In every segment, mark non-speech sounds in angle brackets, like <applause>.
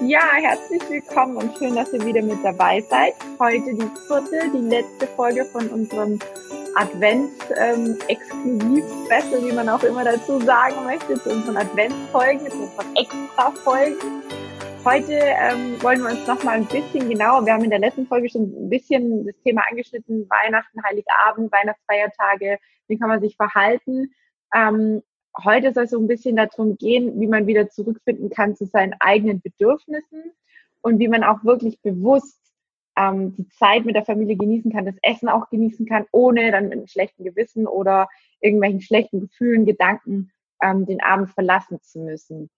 Ja, herzlich willkommen und schön, dass ihr wieder mit dabei seid. Heute die vierte, die letzte Folge von unserem Advents-Exklusiv-Special, wie man auch immer dazu sagen möchte, zu unseren Adventsfolgen, zu unseren Extra-Folgen. Heute ähm, wollen wir uns noch mal ein bisschen genauer, wir haben in der letzten Folge schon ein bisschen das Thema angeschnitten, Weihnachten, Heiligabend, Weihnachtsfeiertage, wie kann man sich verhalten. Ähm, heute soll es so ein bisschen darum gehen, wie man wieder zurückfinden kann zu seinen eigenen Bedürfnissen und wie man auch wirklich bewusst ähm, die Zeit mit der Familie genießen kann, das Essen auch genießen kann, ohne dann mit einem schlechten Gewissen oder irgendwelchen schlechten Gefühlen, Gedanken ähm, den Abend verlassen zu müssen.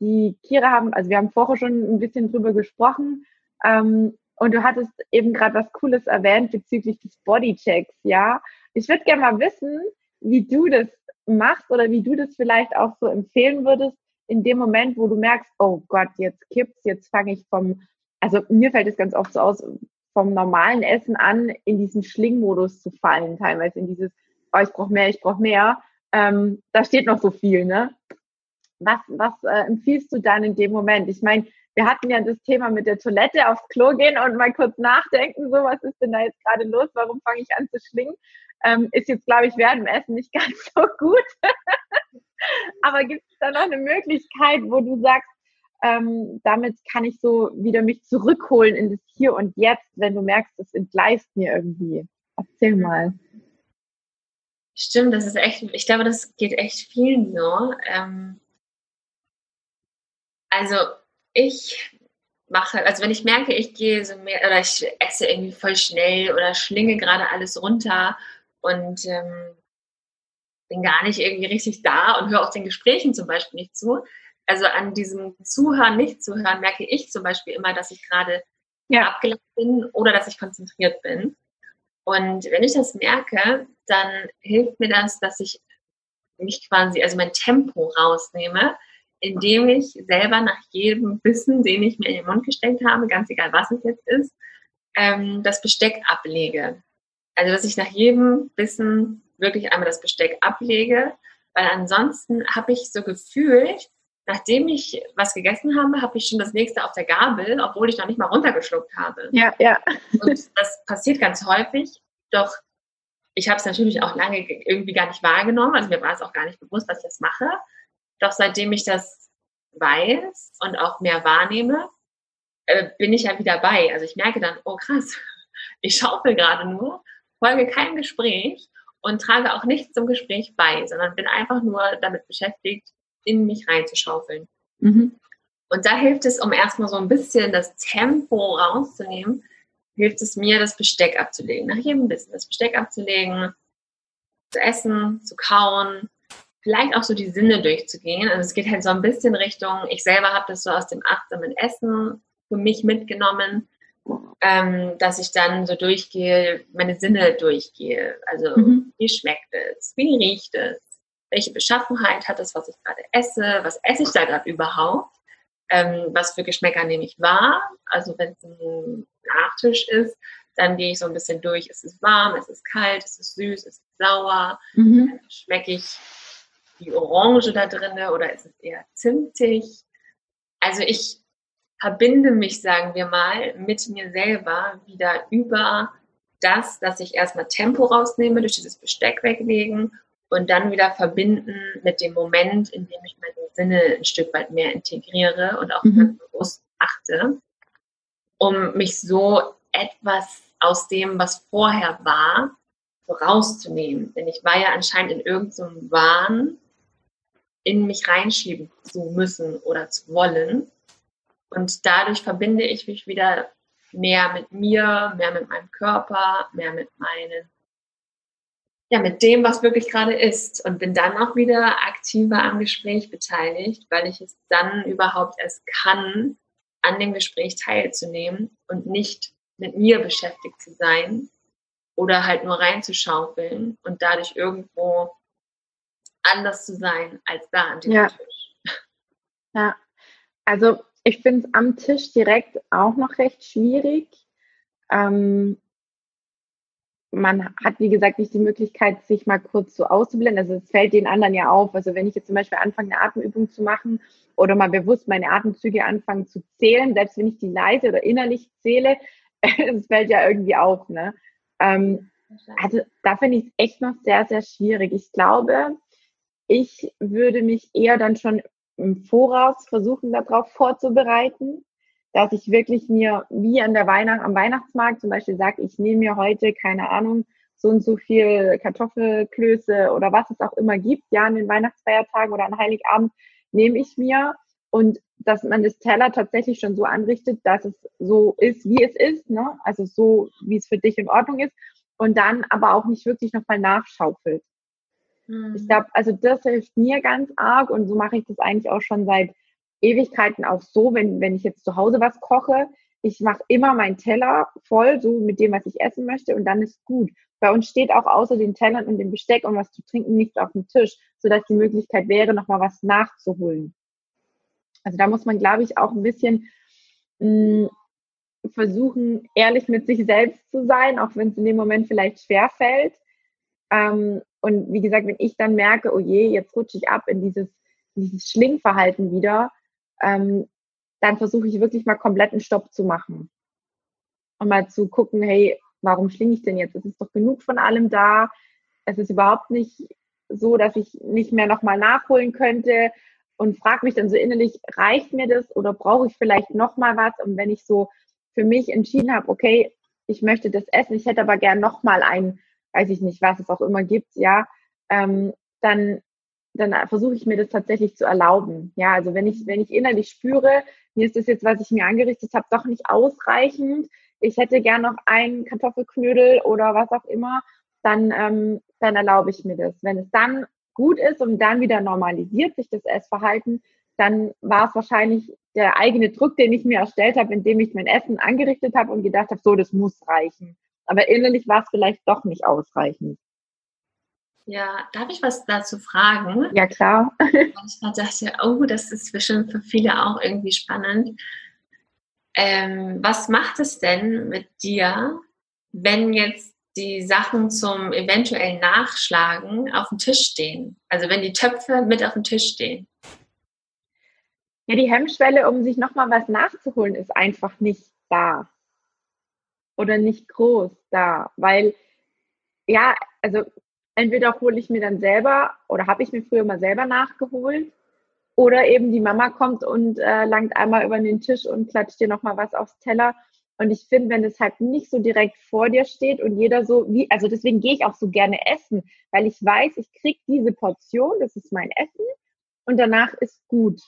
Die Kira haben, also wir haben vorher schon ein bisschen drüber gesprochen ähm, und du hattest eben gerade was Cooles erwähnt bezüglich des Bodychecks, ja. Ich würde gerne mal wissen, wie du das machst oder wie du das vielleicht auch so empfehlen würdest, in dem Moment, wo du merkst, oh Gott, jetzt kippt's, jetzt fange ich vom, also mir fällt es ganz oft so aus, vom normalen Essen an, in diesen Schlingmodus zu fallen, teilweise in dieses, oh, ich brauche mehr, ich brauche mehr. Ähm, da steht noch so viel, ne? Was, was äh, empfiehlst du dann in dem Moment? Ich meine, wir hatten ja das Thema mit der Toilette aufs Klo gehen und mal kurz nachdenken, so was ist denn da jetzt gerade los? Warum fange ich an zu schlingen? Ähm, ist jetzt, glaube ich, während dem Essen nicht <laughs> ganz so gut. <laughs> Aber gibt es da noch eine Möglichkeit, wo du sagst, ähm, damit kann ich so wieder mich zurückholen in das Hier und Jetzt, wenn du merkst, es entgleist mir irgendwie. Erzähl mal. Stimmt, das ist echt, ich glaube, das geht echt vielen so. Ähm, also ich mache, also wenn ich merke, ich gehe so mehr oder ich esse irgendwie voll schnell oder schlinge gerade alles runter und ähm, bin gar nicht irgendwie richtig da und höre auch den Gesprächen zum Beispiel nicht zu. Also an diesem Zuhören, nicht zuhören, merke ich zum Beispiel immer, dass ich gerade ja. abgelenkt bin oder dass ich konzentriert bin. Und wenn ich das merke, dann hilft mir das, dass ich mich quasi, also mein Tempo rausnehme, indem ich selber nach jedem Bissen, den ich mir in den Mund gesteckt habe, ganz egal was es jetzt ist, ähm, das Besteck ablege. Also, dass ich nach jedem Bissen wirklich einmal das Besteck ablege, weil ansonsten habe ich so gefühlt, nachdem ich was gegessen habe, habe ich schon das nächste auf der Gabel, obwohl ich noch nicht mal runtergeschluckt habe. Ja, ja. Und das passiert ganz häufig, doch ich habe es natürlich auch lange irgendwie gar nicht wahrgenommen, also mir war es auch gar nicht bewusst, dass ich das mache. Doch seitdem ich das weiß und auch mehr wahrnehme, äh, bin ich ja wieder bei. Also ich merke dann, oh krass, <laughs> ich schaufel gerade nur folge keinem Gespräch und trage auch nichts zum Gespräch bei, sondern bin einfach nur damit beschäftigt, in mich reinzuschaufeln. Mhm. Und da hilft es, um erstmal so ein bisschen das Tempo rauszunehmen, hilft es mir, das Besteck abzulegen. Nach jedem Bissen das Besteck abzulegen, zu essen, zu kauen, vielleicht auch so die Sinne durchzugehen. Also es geht halt so ein bisschen Richtung, ich selber habe das so aus dem achtsamen Essen für mich mitgenommen, ähm, dass ich dann so durchgehe, meine Sinne durchgehe. Also mhm. wie schmeckt es, wie riecht es, welche Beschaffenheit hat es, was ich gerade esse, was esse ich da gerade überhaupt, ähm, was für Geschmäcker nehme ich wahr. Also wenn es ein Nachtisch ist, dann gehe ich so ein bisschen durch, ist es warm, ist es kalt, ist es süß, ist es sauer, mhm. schmecke ich die Orange da drinne oder ist es eher zimtig. Also ich verbinde mich, sagen wir mal, mit mir selber wieder über das, dass ich erstmal Tempo rausnehme, durch dieses Besteck weglegen und dann wieder verbinden mit dem Moment, in dem ich meine Sinne ein Stück weit mehr integriere und auch mhm. ganz bewusst achte, um mich so etwas aus dem, was vorher war, rauszunehmen. Denn ich war ja anscheinend in irgendeinem Wahn, in mich reinschieben zu müssen oder zu wollen. Und dadurch verbinde ich mich wieder mehr mit mir, mehr mit meinem Körper, mehr mit meinen, ja, mit dem, was wirklich gerade ist. Und bin dann auch wieder aktiver am Gespräch beteiligt, weil ich es dann überhaupt erst kann, an dem Gespräch teilzunehmen und nicht mit mir beschäftigt zu sein oder halt nur reinzuschaufeln und dadurch irgendwo anders zu sein als da an dem ja. Tisch. Ja, also ich finde es am Tisch direkt auch noch recht schwierig. Ähm, man hat, wie gesagt, nicht die Möglichkeit, sich mal kurz so auszublenden. Also es fällt den anderen ja auf. Also wenn ich jetzt zum Beispiel anfange, eine Atemübung zu machen oder mal bewusst meine Atemzüge anfangen zu zählen, selbst wenn ich die leise oder innerlich zähle, <laughs> es fällt ja irgendwie auf. Ne? Ähm, also da finde ich es echt noch sehr, sehr schwierig. Ich glaube, ich würde mich eher dann schon im Voraus versuchen, darauf vorzubereiten dass ich wirklich mir wie an der Weihnacht, am Weihnachtsmarkt zum Beispiel sage, ich nehme mir heute, keine Ahnung, so und so viel Kartoffelklöße oder was es auch immer gibt, ja, an den Weihnachtsfeiertagen oder an Heiligabend, nehme ich mir und dass man das Teller tatsächlich schon so anrichtet, dass es so ist, wie es ist, ne? also so, wie es für dich in Ordnung ist und dann aber auch nicht wirklich nochmal nachschaufelt. Mhm. Ich glaube, also das hilft mir ganz arg und so mache ich das eigentlich auch schon seit Ewigkeiten auch so, wenn, wenn ich jetzt zu Hause was koche, ich mache immer meinen Teller voll, so mit dem, was ich essen möchte, und dann ist gut. Bei uns steht auch außer den Tellern und dem Besteck und was zu trinken nichts auf dem Tisch, sodass die Möglichkeit wäre, nochmal was nachzuholen. Also da muss man, glaube ich, auch ein bisschen mh, mm, versuchen, ehrlich mit sich selbst zu sein, auch wenn es in dem Moment vielleicht schwer fällt. Ähm, und wie gesagt, wenn ich dann merke, oh je, jetzt rutsche ich ab in dieses, dieses Schlingverhalten wieder, ähm, dann versuche ich wirklich mal komplett einen Stopp zu machen. Und mal zu gucken, hey, warum schlinge ich denn jetzt? Es ist doch genug von allem da. Es ist überhaupt nicht so, dass ich nicht mehr nochmal nachholen könnte und frage mich dann so innerlich, reicht mir das oder brauche ich vielleicht nochmal was? Und wenn ich so für mich entschieden habe, okay, ich möchte das essen, ich hätte aber gern nochmal ein, weiß ich nicht, was es auch immer gibt, ja, ähm, dann dann versuche ich mir das tatsächlich zu erlauben. Ja, also wenn ich, wenn ich innerlich spüre, mir ist das jetzt, was ich mir angerichtet habe, doch nicht ausreichend, ich hätte gern noch einen Kartoffelknödel oder was auch immer, dann, ähm, dann erlaube ich mir das. Wenn es dann gut ist und dann wieder normalisiert sich das Essverhalten, dann war es wahrscheinlich der eigene Druck, den ich mir erstellt habe, indem ich mein Essen angerichtet habe und gedacht habe, so, das muss reichen. Aber innerlich war es vielleicht doch nicht ausreichend. Ja, darf ich was dazu fragen? Ja, klar. <laughs> ich dachte, oh, das ist bestimmt für viele auch irgendwie spannend. Ähm, was macht es denn mit dir, wenn jetzt die Sachen zum eventuellen Nachschlagen auf dem Tisch stehen? Also wenn die Töpfe mit auf dem Tisch stehen? Ja, die Hemmschwelle, um sich nochmal was nachzuholen, ist einfach nicht da. Oder nicht groß da. Weil, ja, also entweder hole ich mir dann selber oder habe ich mir früher mal selber nachgeholt oder eben die Mama kommt und äh, langt einmal über den Tisch und klatscht dir nochmal was aufs Teller. Und ich finde, wenn es halt nicht so direkt vor dir steht und jeder so, wie, also deswegen gehe ich auch so gerne essen, weil ich weiß, ich kriege diese Portion, das ist mein Essen und danach ist gut.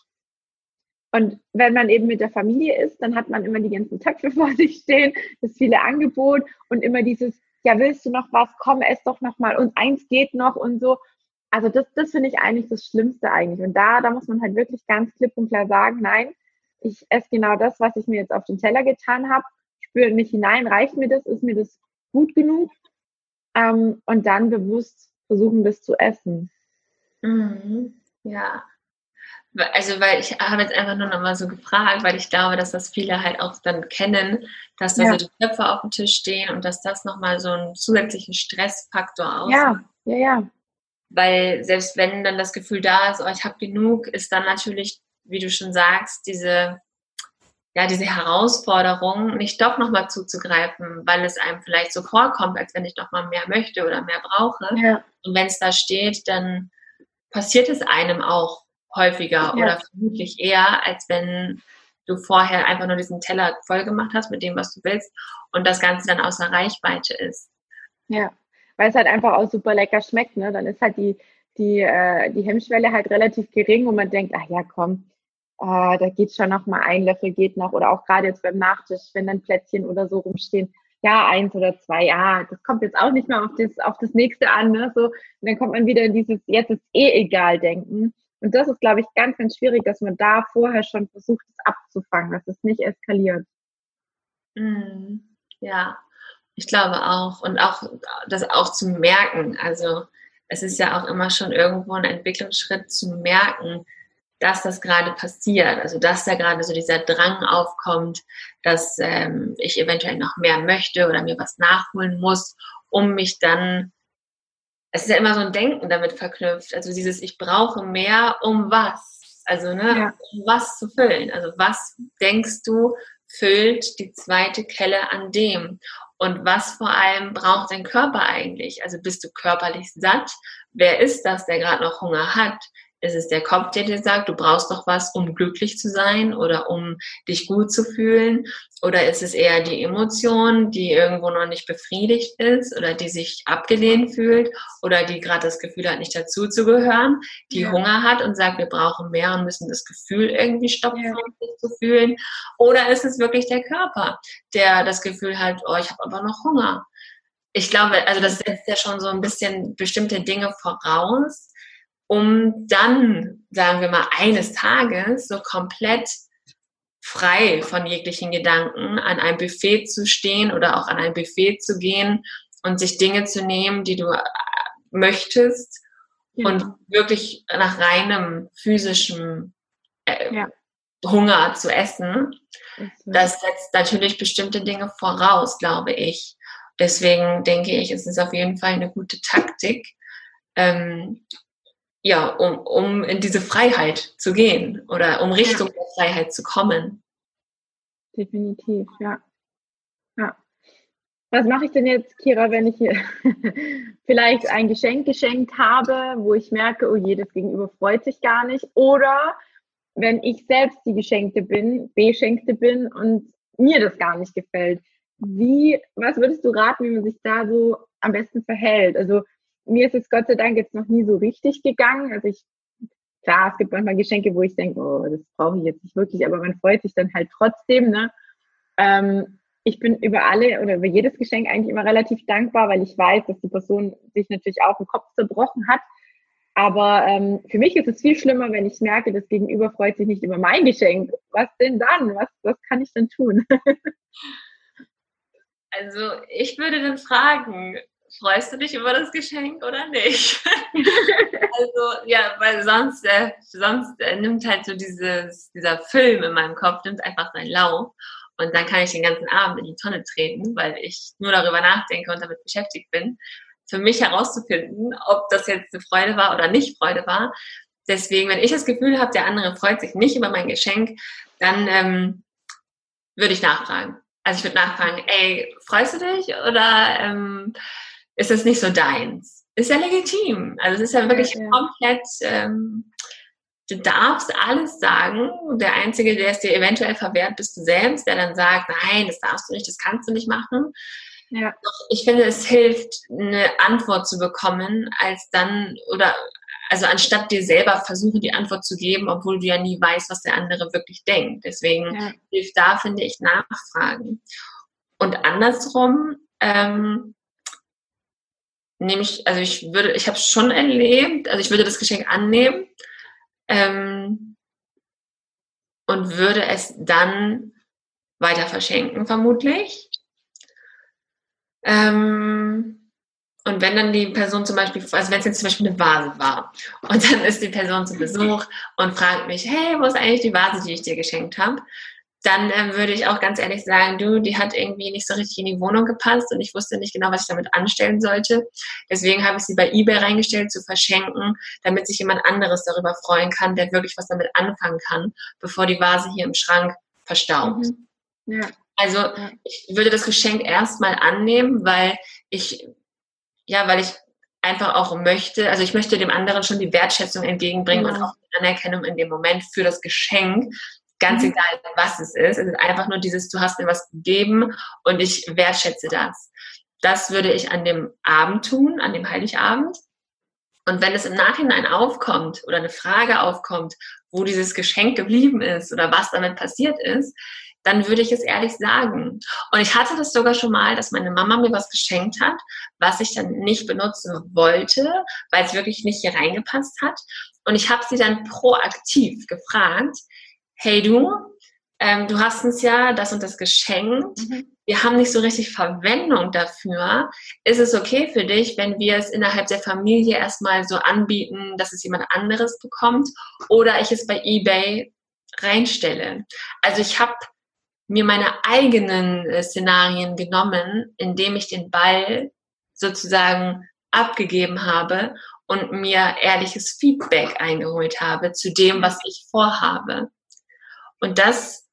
Und wenn man eben mit der Familie ist, dann hat man immer die ganzen Töpfe <laughs> vor sich stehen, das viele Angebot und immer dieses, ja, willst du noch was? Komm, ess doch noch mal und eins geht noch und so. Also das, das finde ich eigentlich das Schlimmste eigentlich. Und da, da muss man halt wirklich ganz klipp und klar sagen, nein, ich esse genau das, was ich mir jetzt auf den Teller getan habe, spüre mich hinein, reicht mir das, ist mir das gut genug? Ähm, und dann bewusst versuchen, das zu essen. Mhm. Ja, also, weil ich habe jetzt einfach nur noch mal so gefragt, weil ich glaube, dass das viele halt auch dann kennen, dass da ja. so die Töpfe auf dem Tisch stehen und dass das nochmal so einen zusätzlichen Stressfaktor ausmacht. Ja, ja, ja. Weil selbst wenn dann das Gefühl da ist, oh, ich habe genug, ist dann natürlich, wie du schon sagst, diese, ja, diese Herausforderung, nicht doch nochmal zuzugreifen, weil es einem vielleicht so vorkommt, als wenn ich doch mal mehr möchte oder mehr brauche. Ja. Und wenn es da steht, dann passiert es einem auch häufiger ja. oder vermutlich eher, als wenn du vorher einfach nur diesen Teller voll gemacht hast mit dem, was du willst und das Ganze dann außer Reichweite ist. Ja, weil es halt einfach auch super lecker schmeckt, ne? Dann ist halt die, die, äh, die Hemmschwelle halt relativ gering, wo man denkt, ach ja, komm, äh, da geht schon noch mal ein Löffel geht noch oder auch gerade jetzt beim Nachtisch, wenn dann Plätzchen oder so rumstehen, ja, eins oder zwei, ja, das kommt jetzt auch nicht mehr auf das, auf das nächste an, ne? So, und dann kommt man wieder in dieses jetzt ist eh egal denken. Und das ist, glaube ich, ganz, ganz schwierig, dass man da vorher schon versucht, es abzufangen, dass es nicht eskaliert. Mm, ja, ich glaube auch. Und auch das auch zu merken. Also es ist ja auch immer schon irgendwo ein Entwicklungsschritt zu merken, dass das gerade passiert. Also dass da gerade so dieser Drang aufkommt, dass ähm, ich eventuell noch mehr möchte oder mir was nachholen muss um mich dann, es ist ja immer so ein Denken damit verknüpft, also dieses, ich brauche mehr, um was? Also, ne, ja. um was zu füllen. Also, was denkst du, füllt die zweite Kelle an dem? Und was vor allem braucht dein Körper eigentlich? Also bist du körperlich satt? Wer ist das, der gerade noch Hunger hat? Ist es der Kopf, der dir sagt, du brauchst doch was, um glücklich zu sein oder um dich gut zu fühlen? Oder ist es eher die Emotion, die irgendwo noch nicht befriedigt ist oder die sich abgelehnt fühlt oder die gerade das Gefühl hat, nicht dazu zu gehören, die ja. Hunger hat und sagt, wir brauchen mehr und müssen das Gefühl irgendwie stoppen, ja. sich zu fühlen? Oder ist es wirklich der Körper, der das Gefühl hat, oh, ich habe aber noch Hunger? Ich glaube, also das setzt ja schon so ein bisschen bestimmte Dinge voraus, um dann, sagen wir mal, eines Tages so komplett frei von jeglichen Gedanken an einem Buffet zu stehen oder auch an ein Buffet zu gehen und sich Dinge zu nehmen, die du äh, möchtest ja. und wirklich nach reinem physischen äh, ja. Hunger zu essen. Das setzt natürlich bestimmte Dinge voraus, glaube ich. Deswegen denke ich, es ist auf jeden Fall eine gute Taktik, ähm, ja, um, um in diese Freiheit zu gehen oder um Richtung ja. der Freiheit zu kommen. Definitiv, ja. ja. Was mache ich denn jetzt, Kira, wenn ich <laughs> vielleicht ein Geschenk geschenkt habe, wo ich merke, oh je, das Gegenüber freut sich gar nicht? Oder wenn ich selbst die Geschenkte bin, Beschenkte bin und mir das gar nicht gefällt. Wie, was würdest du raten, wie man sich da so am besten verhält? Also mir ist es Gott sei Dank jetzt noch nie so richtig gegangen. Also ich, klar, es gibt manchmal Geschenke, wo ich denke, oh, das brauche ich jetzt nicht wirklich, aber man freut sich dann halt trotzdem. Ne? Ähm, ich bin über alle oder über jedes Geschenk eigentlich immer relativ dankbar, weil ich weiß, dass die Person sich natürlich auch den Kopf zerbrochen hat. Aber ähm, für mich ist es viel schlimmer, wenn ich merke, das Gegenüber freut sich nicht über mein Geschenk. Was denn dann? Was, was kann ich denn tun? <laughs> also ich würde dann fragen, freust du dich über das Geschenk oder nicht? <laughs> also ja, weil sonst, äh, sonst äh, nimmt halt so dieses, dieser Film in meinem Kopf, nimmt einfach seinen Lauf. Und dann kann ich den ganzen Abend in die Tonne treten, weil ich nur darüber nachdenke und damit beschäftigt bin, für mich herauszufinden, ob das jetzt eine Freude war oder nicht Freude war. Deswegen, wenn ich das Gefühl habe, der andere freut sich nicht über mein Geschenk, dann ähm, würde ich nachfragen. Also ich würde nachfragen, ey, freust du dich oder ähm, ist es nicht so deins. Ist ja legitim. Also es ist ja wirklich ja, ja. komplett, ähm, du darfst alles sagen. Der Einzige, der es dir eventuell verwehrt, bist du selbst, der dann sagt, nein, das darfst du nicht, das kannst du nicht machen. Ja. Doch ich finde, es hilft, eine Antwort zu bekommen, als dann, oder also anstatt dir selber versuchen, die Antwort zu geben, obwohl du ja nie weißt, was der andere wirklich denkt. Deswegen ja. hilft da, finde ich, Nachfragen. Und andersrum, ähm, nehme ich, also ich würde, ich habe es schon erlebt, also ich würde das Geschenk annehmen ähm, und würde es dann weiter verschenken, vermutlich. Ähm, und wenn dann die Person zum Beispiel, also wenn es jetzt zum Beispiel eine Vase war und dann ist die Person zu Besuch und fragt mich, hey, wo ist eigentlich die Vase, die ich dir geschenkt habe? Dann ähm, würde ich auch ganz ehrlich sagen, du, die hat irgendwie nicht so richtig in die Wohnung gepasst und ich wusste nicht genau, was ich damit anstellen sollte. Deswegen habe ich sie bei eBay reingestellt zu verschenken, damit sich jemand anderes darüber freuen kann, der wirklich was damit anfangen kann, bevor die Vase hier im Schrank verstaubt. Mhm. Ja. Also ich würde das Geschenk erstmal annehmen, weil ich, ja, weil ich einfach auch möchte, also ich möchte dem anderen schon die Wertschätzung entgegenbringen ja. und auch die Anerkennung in dem Moment für das Geschenk, Ganz mhm. egal, was es ist. Es ist einfach nur dieses, du hast mir was gegeben und ich wertschätze das. Das würde ich an dem Abend tun, an dem Heiligabend. Und wenn es im Nachhinein aufkommt oder eine Frage aufkommt, wo dieses Geschenk geblieben ist oder was damit passiert ist, dann würde ich es ehrlich sagen. Und ich hatte das sogar schon mal, dass meine Mama mir was geschenkt hat, was ich dann nicht benutzen wollte, weil es wirklich nicht hier reingepasst hat. Und ich habe sie dann proaktiv gefragt, hey du, ähm, du hast uns ja das und das geschenkt. Mhm. Wir haben nicht so richtig Verwendung dafür. Ist es okay für dich, wenn wir es innerhalb der Familie erstmal so anbieten, dass es jemand anderes bekommt oder ich es bei eBay reinstelle? Also ich habe mir meine eigenen äh, Szenarien genommen, indem ich den Ball sozusagen abgegeben habe und mir ehrliches Feedback eingeholt habe zu dem, was ich vorhabe. Und das,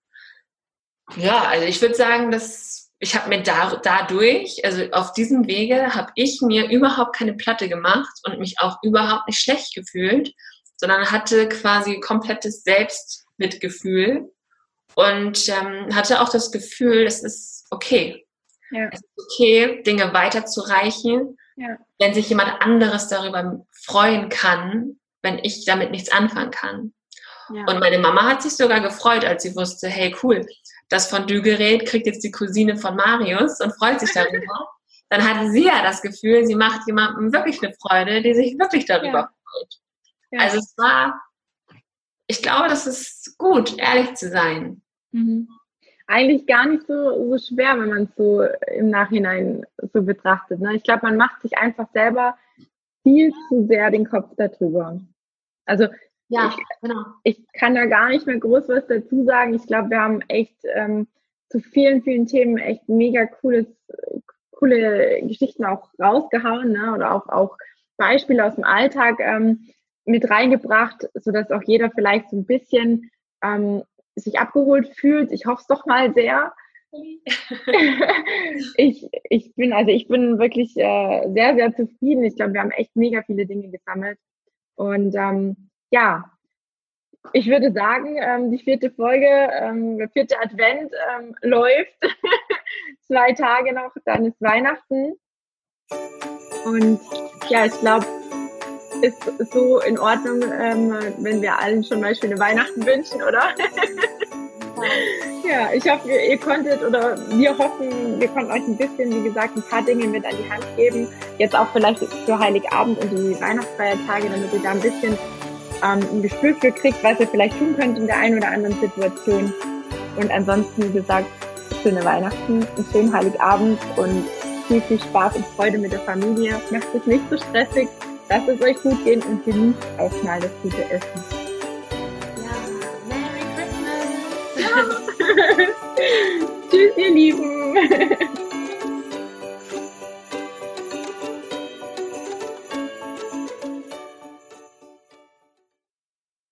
ja, also ich würde sagen, dass ich habe mir da, dadurch, also auf diesem Wege, habe ich mir überhaupt keine Platte gemacht und mich auch überhaupt nicht schlecht gefühlt, sondern hatte quasi komplettes Selbstmitgefühl und ähm, hatte auch das Gefühl, es ist okay. Ja. Es ist okay, Dinge weiterzureichen, ja. wenn sich jemand anderes darüber freuen kann, wenn ich damit nichts anfangen kann. Ja. Und meine Mama hat sich sogar gefreut, als sie wusste, hey cool, das Fondue-Gerät kriegt jetzt die Cousine von Marius und freut sich darüber. <laughs> Dann hatte sie ja das Gefühl, sie macht jemandem wirklich eine Freude, die sich wirklich darüber ja. freut. Ja. Also es war, ich glaube, das ist gut, ehrlich zu sein. Mhm. Eigentlich gar nicht so, so schwer, wenn man es so im Nachhinein so betrachtet. Ne? Ich glaube, man macht sich einfach selber viel zu sehr den Kopf darüber. Also ja, ich, genau. Ich kann da gar nicht mehr groß was dazu sagen. Ich glaube, wir haben echt ähm, zu vielen, vielen Themen echt mega cooles, coole Geschichten auch rausgehauen, ne? Oder auch, auch Beispiele aus dem Alltag ähm, mit reingebracht, sodass auch jeder vielleicht so ein bisschen ähm, sich abgeholt fühlt. Ich hoffe es doch mal sehr. <laughs> ich, ich bin, also ich bin wirklich äh, sehr, sehr zufrieden. Ich glaube, wir haben echt mega viele Dinge gesammelt. Und ähm, ja, ich würde sagen, ähm, die vierte Folge, ähm, der vierte Advent ähm, läuft. <laughs> Zwei Tage noch, dann ist Weihnachten. Und ja, ich glaube, ist so in Ordnung, ähm, wenn wir allen schon mal schöne Weihnachten wünschen, oder? <laughs> ja, ich hoffe, ihr konntet oder wir hoffen, wir konnten euch ein bisschen, wie gesagt, ein paar Dinge mit an die Hand geben. Jetzt auch vielleicht für Heiligabend und die Weihnachtsfeiertage, damit ihr da ein bisschen ähm, ein Gespür für kriegt, was ihr vielleicht tun könnt in der einen oder anderen Situation. Und ansonsten, wie gesagt, schöne Weihnachten, einen schönen Heiligabend und viel, viel Spaß und Freude mit der Familie. Macht es nicht so stressig, lasst es euch gut gehen und genießt auch mal das gute Essen. Ja, Merry Christmas! <laughs> Tschüss, ihr Lieben! <laughs>